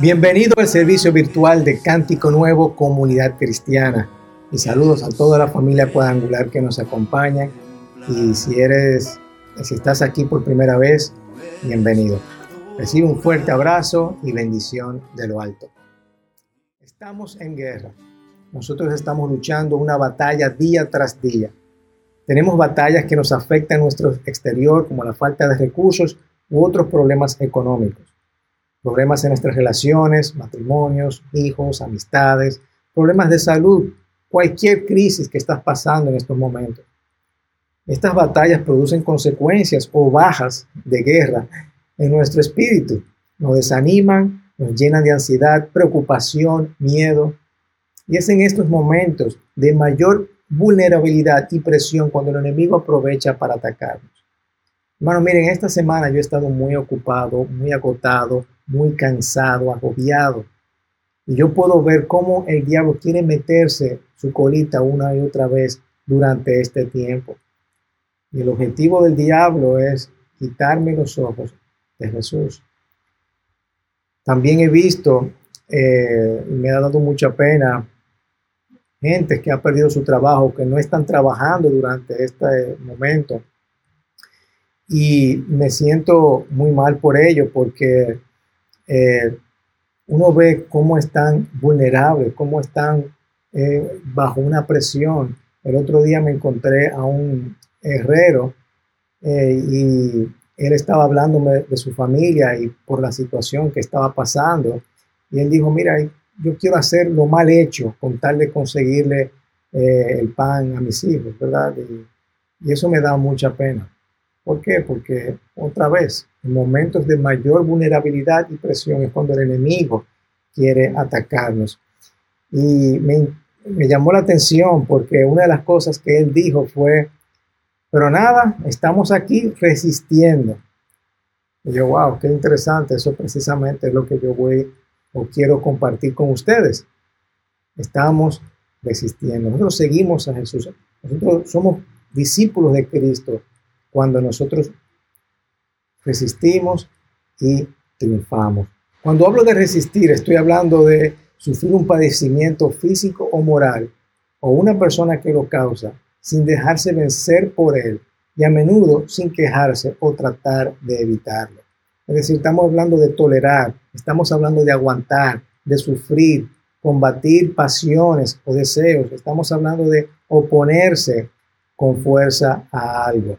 Bienvenido al servicio virtual de Cántico Nuevo Comunidad Cristiana. Y saludos a toda la familia cuadrangular que nos acompaña. Y si eres, si estás aquí por primera vez, bienvenido. Recibe un fuerte abrazo y bendición de lo alto. Estamos en guerra. Nosotros estamos luchando una batalla día tras día. Tenemos batallas que nos afectan a nuestro exterior, como la falta de recursos u otros problemas económicos problemas en nuestras relaciones, matrimonios, hijos, amistades, problemas de salud, cualquier crisis que estás pasando en estos momentos. Estas batallas producen consecuencias o bajas de guerra en nuestro espíritu. Nos desaniman, nos llenan de ansiedad, preocupación, miedo. Y es en estos momentos de mayor vulnerabilidad y presión cuando el enemigo aprovecha para atacarnos. Hermano, miren, esta semana yo he estado muy ocupado, muy agotado, muy cansado, agobiado. Y yo puedo ver cómo el diablo quiere meterse su colita una y otra vez durante este tiempo. Y el objetivo del diablo es quitarme los ojos de Jesús. También he visto, eh, me ha dado mucha pena, gente que ha perdido su trabajo, que no están trabajando durante este momento. Y me siento muy mal por ello, porque eh, uno ve cómo están vulnerables, cómo están eh, bajo una presión. El otro día me encontré a un herrero eh, y él estaba hablándome de su familia y por la situación que estaba pasando. Y él dijo, mira, yo quiero hacer lo mal hecho con tal de conseguirle el pan a mis hijos, ¿verdad? y eso me da mucha pena. ¿Por qué? Porque otra vez, en momentos de mayor vulnerabilidad y presión es cuando el enemigo quiere atacarnos. Y me, llamó la atención porque una de las cosas que él dijo fue, pero nada, estamos aquí resistiendo. Y yo, wow, qué interesante, eso precisamente es lo que yo voy o quiero compartir con ustedes. Estamos resistiendo, nosotros seguimos a Jesús, nosotros somos discípulos de Cristo cuando nosotros resistimos y triunfamos. Cuando hablo de resistir, estoy hablando de sufrir un padecimiento físico o moral o una persona que lo causa sin dejarse vencer por él y a menudo sin quejarse o tratar de evitarlo. Es decir, estamos hablando de tolerar, estamos hablando de aguantar, de sufrir, combatir pasiones o deseos, estamos hablando de oponerse con fuerza a algo.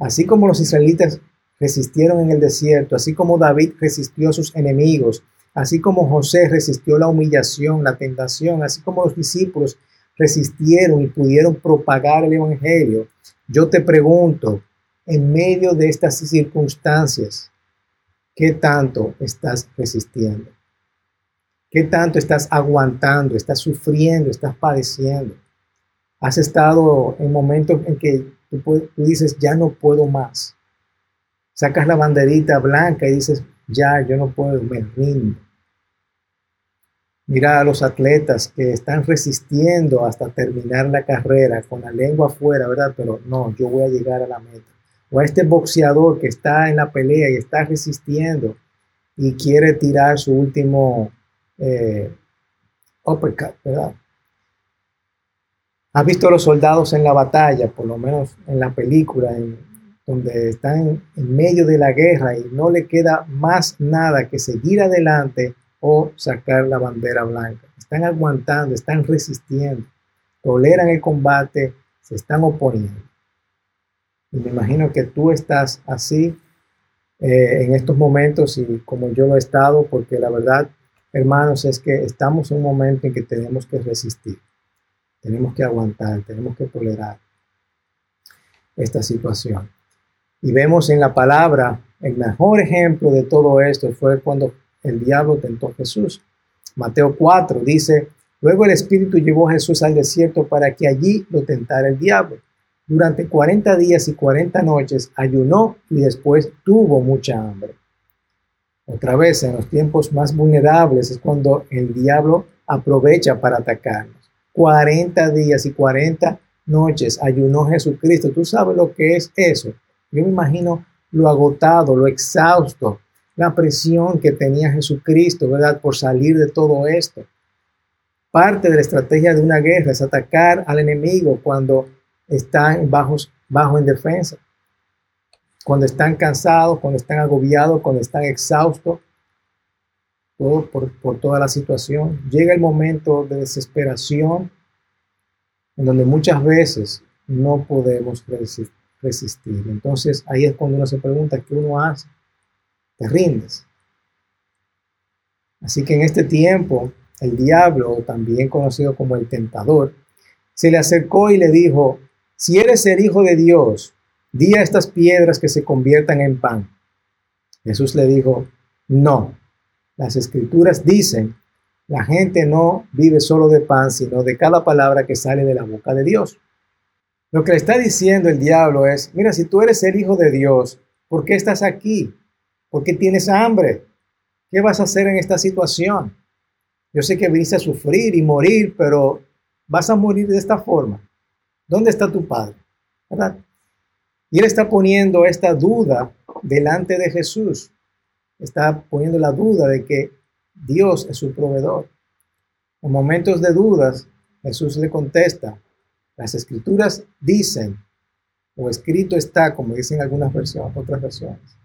Así como los israelitas resistieron en el desierto, así como David resistió a sus enemigos, así como José resistió la humillación, la tentación, así como los discípulos resistieron y pudieron propagar el Evangelio, yo te pregunto, en medio de estas circunstancias, ¿qué tanto estás resistiendo? ¿Qué tanto estás aguantando, estás sufriendo, estás padeciendo? ¿Has estado en momentos en que Tú, dices, ya no puedo más. Sacas la banderita blanca y dices, ya, yo no puedo, me rindo. Mira a los atletas que están resistiendo hasta terminar la carrera con la lengua afuera, ¿verdad? Pero no, yo voy a llegar a la meta. O a este boxeador que está en la pelea y está resistiendo y quiere tirar su último eh, uppercut, ¿verdad? ¿Has visto a los soldados en la batalla, por lo menos en la película, donde están en medio de la guerra y no le queda más nada que seguir adelante o sacar la bandera blanca? Están aguantando, están resistiendo, toleran el combate, se están oponiendo. Y me imagino que tú estás así eh, en estos momentos y como yo lo he estado, porque la verdad, hermanos, es que estamos en un momento en que tenemos que resistir. Tenemos que aguantar, tenemos que tolerar esta situación. Y vemos en la palabra, el mejor ejemplo de todo esto fue cuando el diablo tentó a Jesús. Mateo 4 dice, luego el Espíritu llevó a Jesús al desierto para que allí lo tentara el diablo. Durante 40 días y 40 noches ayunó y después tuvo mucha hambre. Otra vez, en los tiempos más vulnerables es cuando el diablo aprovecha para atacarnos. 40 días y 40 noches ayunó Jesucristo. ¿Tú sabes lo que es eso? Yo me imagino lo agotado, lo exhausto, la presión que tenía Jesucristo, ¿verdad? Por salir de todo esto. Parte de la estrategia de una guerra es atacar al enemigo cuando están bajos, bajo en defensa, cuando están cansados, cuando están agobiados, cuando están exhaustos, todo por, por toda la situación. Llega el momento de desesperación en donde muchas veces no podemos resistir. Entonces ahí es cuando uno se pregunta, ¿qué uno hace? Te rindes. Así que en este tiempo, el diablo, también conocido como el tentador, se le acercó y le dijo, si eres el Hijo de Dios, di a estas piedras que se conviertan en pan. Jesús le dijo, no, las escrituras dicen, la gente no vive solo de pan, sino de cada palabra que sale de la boca de Dios. Lo que le está diciendo el diablo es, mira, si tú eres el Hijo de Dios, ¿por qué estás aquí? ¿Por qué tienes hambre? ¿Qué vas a hacer en esta situación? Yo sé que viniste a sufrir y morir, pero vas a morir de esta forma. ¿Dónde está tu Padre? ¿Verdad? Y él está poniendo esta duda delante de Jesús. Está poniendo la duda de que Dios es su proveedor. En momentos de dudas, Jesús le contesta, las escrituras dicen, o escrito está, como dicen algunas versiones, otras versiones.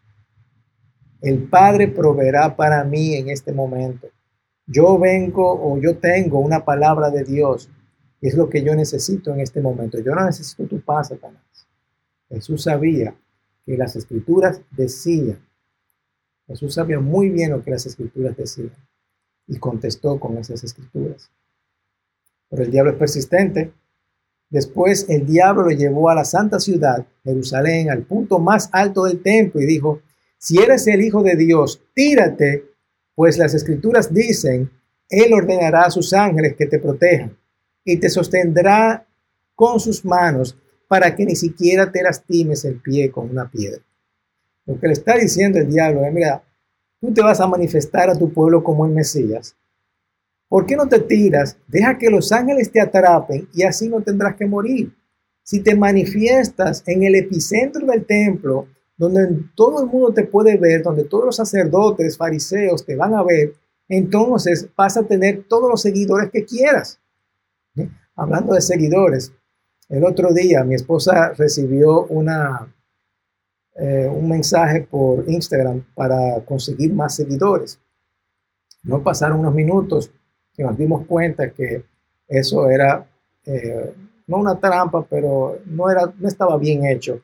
El Padre proveerá para mí en este momento. Yo vengo o yo tengo una palabra de Dios es lo que yo necesito en este momento. Yo no necesito tu paz, Satanás. Jesús sabía que las escrituras decían. Jesús sabía muy bien lo que las escrituras decían y contestó con esas escrituras. Pero el diablo es persistente. Después el diablo lo llevó a la santa ciudad, Jerusalén, al punto más alto del templo y dijo, si eres el Hijo de Dios, tírate, pues las escrituras dicen, Él ordenará a sus ángeles que te protejan y te sostendrá con sus manos para que ni siquiera te lastimes el pie con una piedra. Lo que le está diciendo el diablo es, mira, tú te vas a manifestar a tu pueblo como el Mesías. ¿Por qué no te tiras? Deja que los ángeles te atrapen y así no tendrás que morir. Si te manifiestas en el epicentro del templo, donde todo el mundo te puede ver, donde todos los sacerdotes, fariseos te van a ver, entonces vas a tener todos los seguidores que quieras. Hablando de seguidores, el otro día mi esposa recibió una, eh, un mensaje por Instagram para conseguir más seguidores. No pasaron unos minutos y nos dimos cuenta que eso era eh, no una trampa, pero no, era, no estaba bien hecho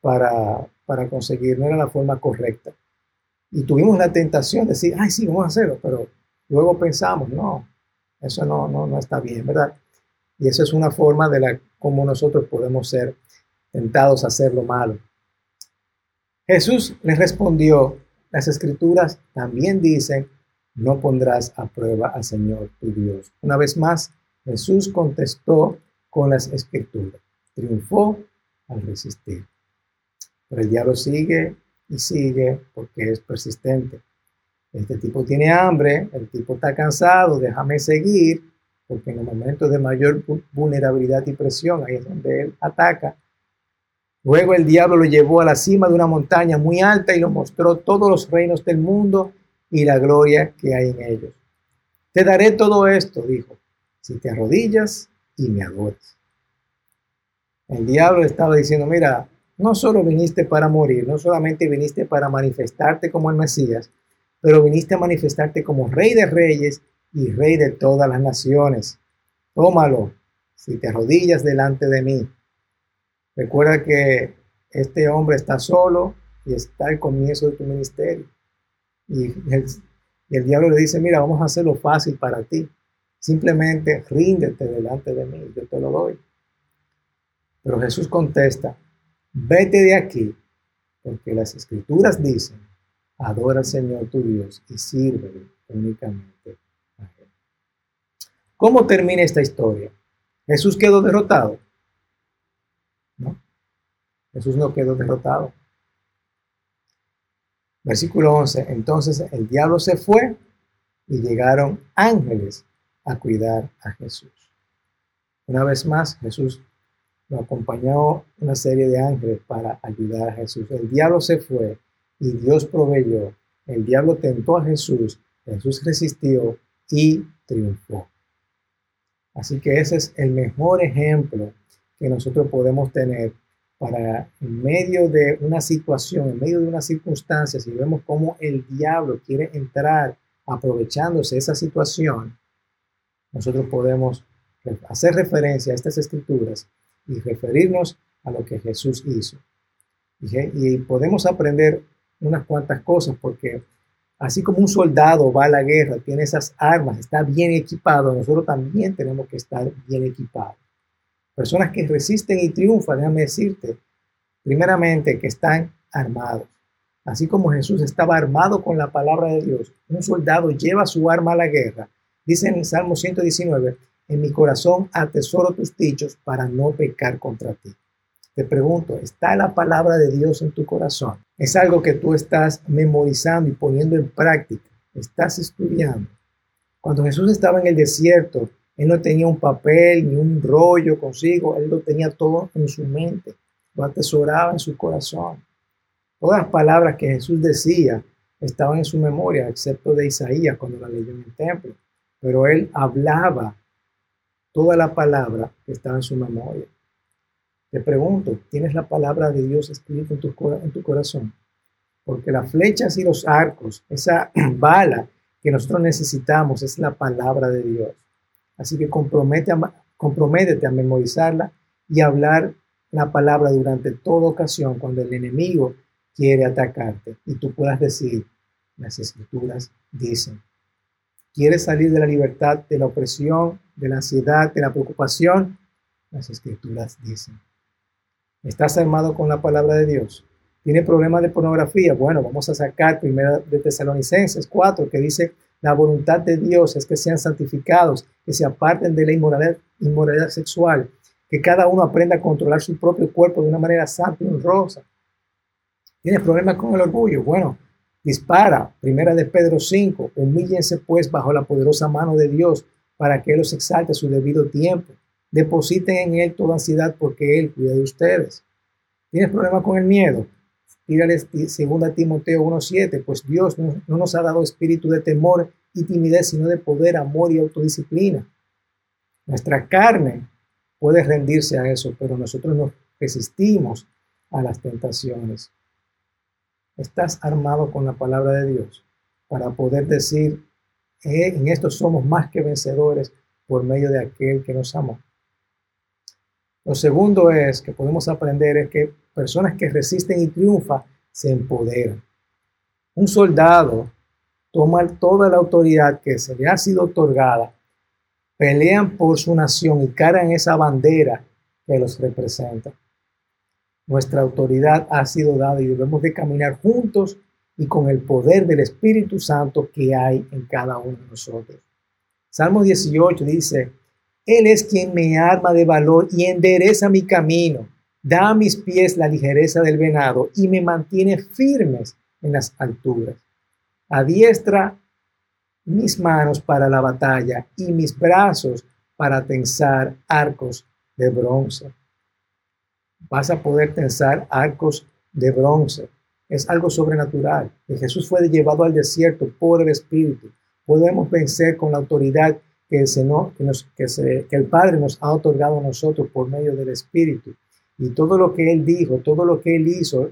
para, para conseguir, no era la forma correcta. Y tuvimos la tentación de decir, ay, sí, vamos a hacerlo, pero luego pensamos, no, eso no, no, no está bien, ¿verdad? Y eso es una forma de la cómo nosotros podemos ser tentados a hacer lo malo. Jesús les respondió, las escrituras también dicen, no pondrás a prueba al Señor tu Dios. Una vez más, Jesús contestó con las escrituras. Triunfó al resistir. Pero el diablo sigue y sigue porque es persistente. Este tipo tiene hambre, el tipo está cansado, déjame seguir porque en los momentos de mayor vulnerabilidad y presión, ahí es donde él ataca. Luego el diablo lo llevó a la cima de una montaña muy alta y lo mostró todos los reinos del mundo y la gloria que hay en ellos. Te daré todo esto, dijo, si te arrodillas y me adoras. El diablo estaba diciendo, mira, no solo viniste para morir, no solamente viniste para manifestarte como el Mesías, pero viniste a manifestarte como rey de reyes y Rey de todas las naciones. Tómalo si te arrodillas delante de mí. Recuerda que este hombre está solo y está al comienzo de tu ministerio. Y el, diablo le dice, mira, vamos a hacerlo fácil para ti. Simplemente ríndete delante de mí, yo te lo doy. Pero Jesús contesta, vete de aquí, porque las escrituras dicen, adora al Señor tu Dios y sírvele únicamente ¿Cómo termina esta historia? ¿Jesús quedó derrotado? Jesús no quedó derrotado. Versículo 11. Entonces el diablo se fue y llegaron ángeles a cuidar a Jesús. Una vez más, Jesús lo acompañó una serie de ángeles para ayudar a Jesús. El diablo se fue y Dios proveyó el diablo tentó a Jesús, Jesús resistió y triunfó. Así que ese es el mejor ejemplo que nosotros podemos tener para en medio de una situación, en medio de una circunstancia, si vemos cómo el diablo quiere entrar aprovechándose esa situación, nosotros podemos hacer referencia a estas escrituras y referirnos a lo que Jesús hizo. Y, podemos aprender unas cuantas cosas porque así como un soldado va a la guerra, tiene esas armas, está bien equipado, nosotros también tenemos que estar bien equipados. Personas que resisten y triunfan, déjame decirte, primeramente que están armados. Así como Jesús estaba armado con la palabra de Dios, un soldado lleva su arma a la guerra. Dice en el Salmo 119, en mi corazón atesoro tus dichos para no pecar contra ti. Te pregunto, ¿está la palabra de Dios en tu corazón? ¿Es algo que tú estás memorizando y poniendo en práctica? ¿Estás estudiando? Cuando Jesús estaba en el desierto, él no tenía un papel ni un rollo consigo, él lo tenía todo en su mente, lo atesoraba en su corazón. Todas las palabras que Jesús decía estaban en su memoria, excepto de Isaías cuando la leyó en el templo. Pero él hablaba toda la palabra que estaba en su memoria. Te pregunto, ¿tienes la palabra de Dios escrita en tu, en tu corazón? Porque las flechas y los arcos, esa bala que nosotros necesitamos es la palabra de Dios. Así que compromete a, comprométete a memorizarla y hablar la palabra durante toda ocasión cuando el enemigo quiere atacarte y tú puedas decir, las escrituras dicen. ¿Quieres salir de la libertad, de la opresión, de la ansiedad, de la preocupación? Las escrituras dicen. ¿Estás armado con la palabra de Dios? ¿Tiene problemas de pornografía? Bueno, vamos a sacar primero de Tesalonicenses 4 que dice, la voluntad de Dios es que sean santificados, que se aparten de la inmoralidad, sexual, que cada uno aprenda a controlar su propio cuerpo de una manera santa y honrosa. ¿Tienes problemas con el orgullo? Bueno, dispara. Primera de Pedro 5. Humíllense pues bajo la poderosa mano de Dios para que Él los exalte a su debido tiempo. Depositen en Él toda ansiedad porque Él cuida de ustedes. ¿Tienes problemas con el miedo? Tírale 2 Timoteo 1.7, pues Dios no, nos ha dado espíritu de temor y timidez, sino de poder, amor y autodisciplina. Nuestra carne puede rendirse a eso, pero nosotros nos resistimos a las tentaciones. Estás armado con la palabra de Dios para poder decir, eh, en esto somos más que vencedores por medio de aquel que nos amó. Lo segundo es que podemos aprender es que personas que resisten y triunfan se empoderan. Un soldado toma toda la autoridad que se le ha sido otorgada, pelean por su nación y cargan esa bandera que los representa. Nuestra autoridad ha sido dada y debemos de caminar juntos y con el poder del Espíritu Santo que hay en cada uno de nosotros. Salmo 18 dice, Él es quien me arma de valor y endereza mi camino da a mis pies la ligereza del venado y me mantiene firmes en las alturas. Adiestra mis manos para la batalla y mis brazos para tensar arcos de bronce. Vas a poder tensar arcos de bronce. Es algo sobrenatural. Jesús fue llevado al desierto por el Espíritu. Podemos vencer con la autoridad que, que, que el Padre nos ha otorgado a nosotros por medio del Espíritu. Y todo lo que Él dijo, todo lo que Él hizo,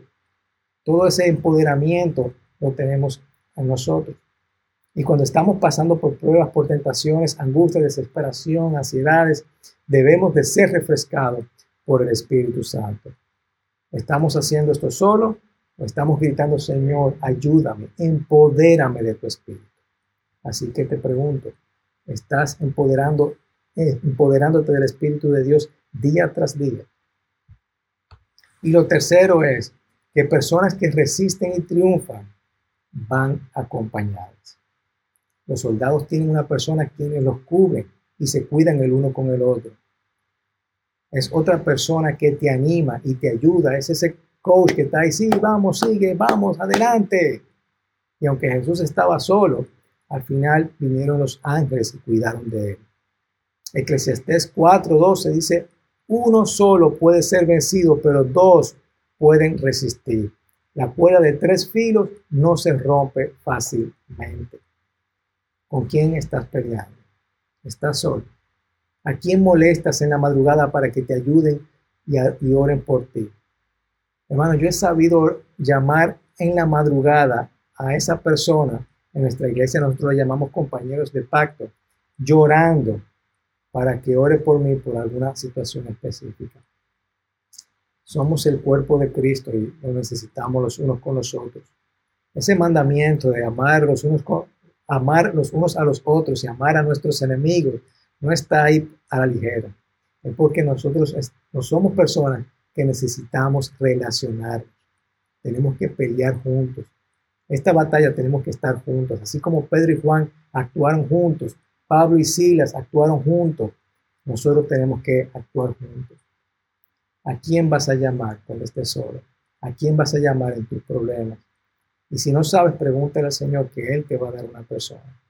todo ese empoderamiento lo tenemos en nosotros. Y cuando estamos pasando por pruebas, por tentaciones, angustias, desesperación, ansiedades, debemos de ser refrescados por el Espíritu Santo. ¿Estamos haciendo esto solo o estamos gritando, Señor, ayúdame, empodérame de tu Espíritu? Así que te pregunto, ¿estás empoderando, eh, empoderándote del Espíritu de Dios día tras día? Y lo tercero es que personas que resisten y triunfan van acompañadas. Los soldados tienen una persona quien los cubre y se cuidan el uno con el otro. Es otra persona que te anima y te ayuda. Es ese coach que está ahí, sí, vamos, sigue, vamos, adelante. Y aunque Jesús estaba solo, al final vinieron los ángeles y cuidaron de él. Eclesiastés 4:12 dice, uno solo puede ser vencido, pero dos pueden resistir. La cuerda de tres filos no se rompe fácilmente. ¿Con quién estás peleando? ¿Estás solo? ¿A quién molestas en la madrugada para que te ayuden y, y oren por ti? Hermano, yo he sabido llamar en la madrugada a esa persona. En nuestra iglesia nosotros la llamamos compañeros de pacto, llorando para que ore por mí por alguna situación específica. Somos el cuerpo de Cristo y lo necesitamos los unos con los otros. Ese mandamiento de amar los unos, amar los unos a los otros y amar a nuestros enemigos no está ahí a la ligera. Es porque nosotros no somos personas que necesitamos relacionar. Tenemos que pelear juntos. Esta batalla tenemos que estar juntos. Así como Pedro y Juan actuaron juntos, Pablo y Silas actuaron juntos, nosotros tenemos que actuar juntos. ¿A quién vas a llamar cuando estés solo? ¿A quién vas a llamar en tus problemas? Y si no sabes, pregúntale al Señor que Él te va a dar una persona.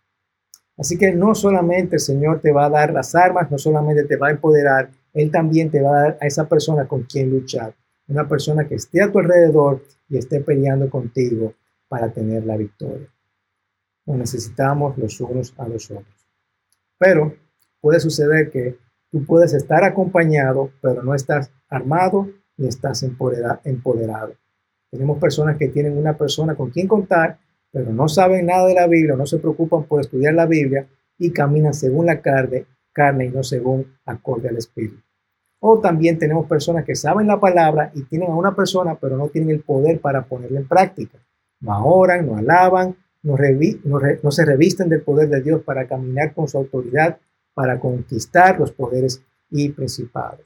Así que no solamente el Señor te va a dar las armas, no solamente te va a empoderar, Él también te va a dar a esa persona con quien luchar. Una persona que esté a tu alrededor y esté peleando contigo para tener la victoria. Nos necesitamos los unos a los otros. Pero puede suceder que tú puedes estar acompañado, pero no estás armado ni estás empoderado. Tenemos personas que tienen una persona con quien contar, pero no saben nada de la Biblia, no se preocupan por estudiar la Biblia y caminan según la carne, carne y no según acorde al Espíritu. O también tenemos personas que saben la palabra y tienen a una persona, pero no tienen el poder para ponerla en práctica. No oran, no alaban, no, no se revisten del poder de Dios para caminar con su autoridad, para conquistar los poderes y principados.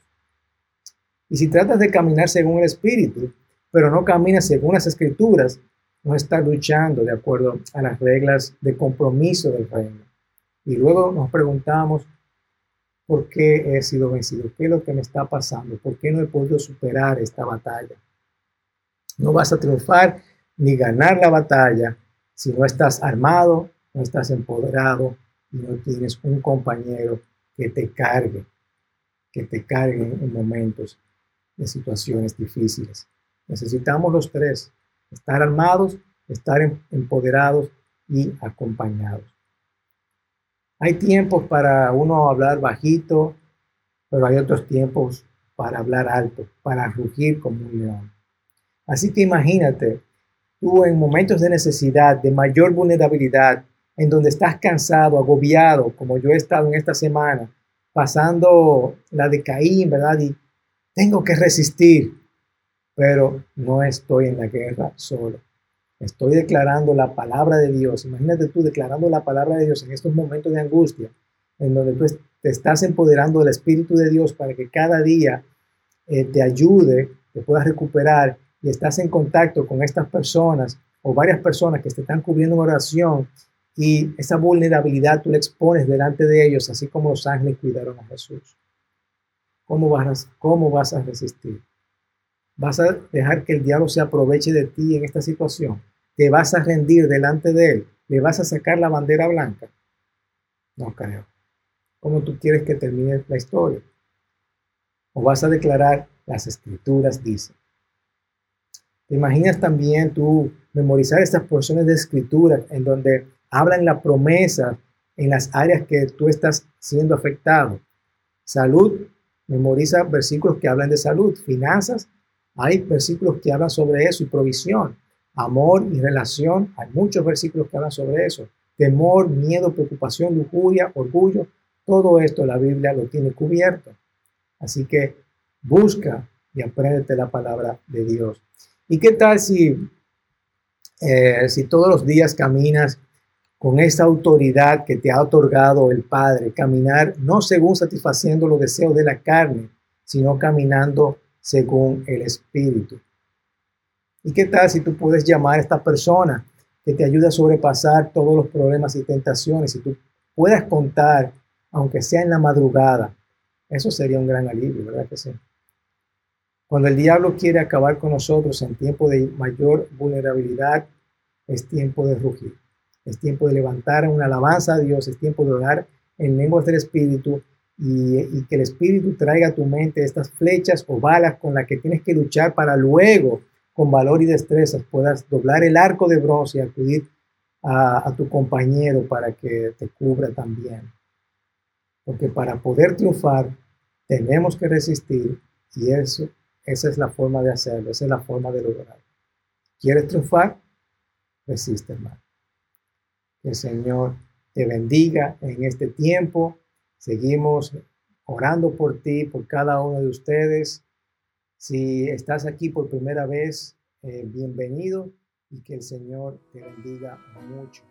Y si tratas de caminar según el Espíritu, pero no caminas según las Escrituras, no estás luchando de acuerdo a las reglas de compromiso del reino. Y luego nos preguntamos, ¿por qué he sido vencido? ¿Qué es lo que me está pasando? ¿Por qué no he podido superar esta batalla? No vas a triunfar ni ganar la batalla si no estás armado, no estás empoderado y no tienes un compañero que te cargue, que te cargue en momentos de situaciones difíciles. Necesitamos los tres, estar armados, estar em, empoderados y acompañados. Hay tiempos para uno hablar bajito, pero hay otros tiempos para hablar alto, para rugir como un león. Así que imagínate, tú en momentos de necesidad, de mayor vulnerabilidad, en donde estás cansado, agobiado, como yo he estado en esta semana, pasando la de Caín, ¿verdad? Y tengo que resistir, pero no estoy en la guerra solo. Estoy declarando la palabra de Dios. Imagínate tú declarando la palabra de Dios en estos momentos de angustia, en donde tú te estás empoderando del Espíritu de Dios para que cada día eh, te ayude, te puedas recuperar y estás en contacto con estas personas o varias personas que te están cubriendo en oración y esa vulnerabilidad tú la expones delante de ellos, así como los ángeles cuidaron a Jesús. ¿Cómo vas, cómo vas a resistir? ¿Vas a dejar que el diablo se aproveche de ti en esta situación? ¿Te vas a rendir delante de él? ¿Le vas a sacar la bandera blanca? No creo. ¿Cómo tú quieres que termine la historia? ¿O vas a declarar las escrituras dicen? ¿Te imaginas también tú memorizar estas porciones de escritura en donde hablan la promesa en las áreas que tú estás siendo afectado? Salud, Memoriza versículos que hablan de salud, finanzas, hay versículos que hablan sobre eso y provisión. Amor y relación, hay muchos versículos que hablan sobre eso. Temor, miedo, preocupación, lujuria, orgullo, todo esto la Biblia lo tiene cubierto. Así que busca y apréndete la palabra de Dios. ¿Y qué tal si, eh, si todos los días caminas con esa autoridad que te ha otorgado el Padre, caminar no según satisfaciendo los deseos de la carne, sino caminando según el Espíritu. ¿Y qué tal si tú puedes llamar a esta persona que te ayude a sobrepasar todos los problemas y tentaciones? Si tú puedas contar, aunque sea en la madrugada, eso sería un gran alivio, ¿verdad que sí? Cuando el diablo quiere acabar con nosotros en tiempo de mayor vulnerabilidad, es tiempo de rugir. Es tiempo de levantar una alabanza a Dios, es tiempo de orar en lenguas del Espíritu y, que el Espíritu traiga a tu mente estas flechas o balas con las que tienes que luchar para luego con valor y destrezas puedas doblar el arco de bronce y acudir a, a tu compañero para que te cubra también. Porque para poder triunfar tenemos que resistir y eso, esa es la forma de hacerlo, esa es la forma de lograrlo. ¿Quieres triunfar? Resiste, hermano. Que el Señor te bendiga en este tiempo. Seguimos orando por ti, por cada uno de ustedes. Si estás aquí por primera vez, eh, bienvenido y que el Señor te bendiga mucho.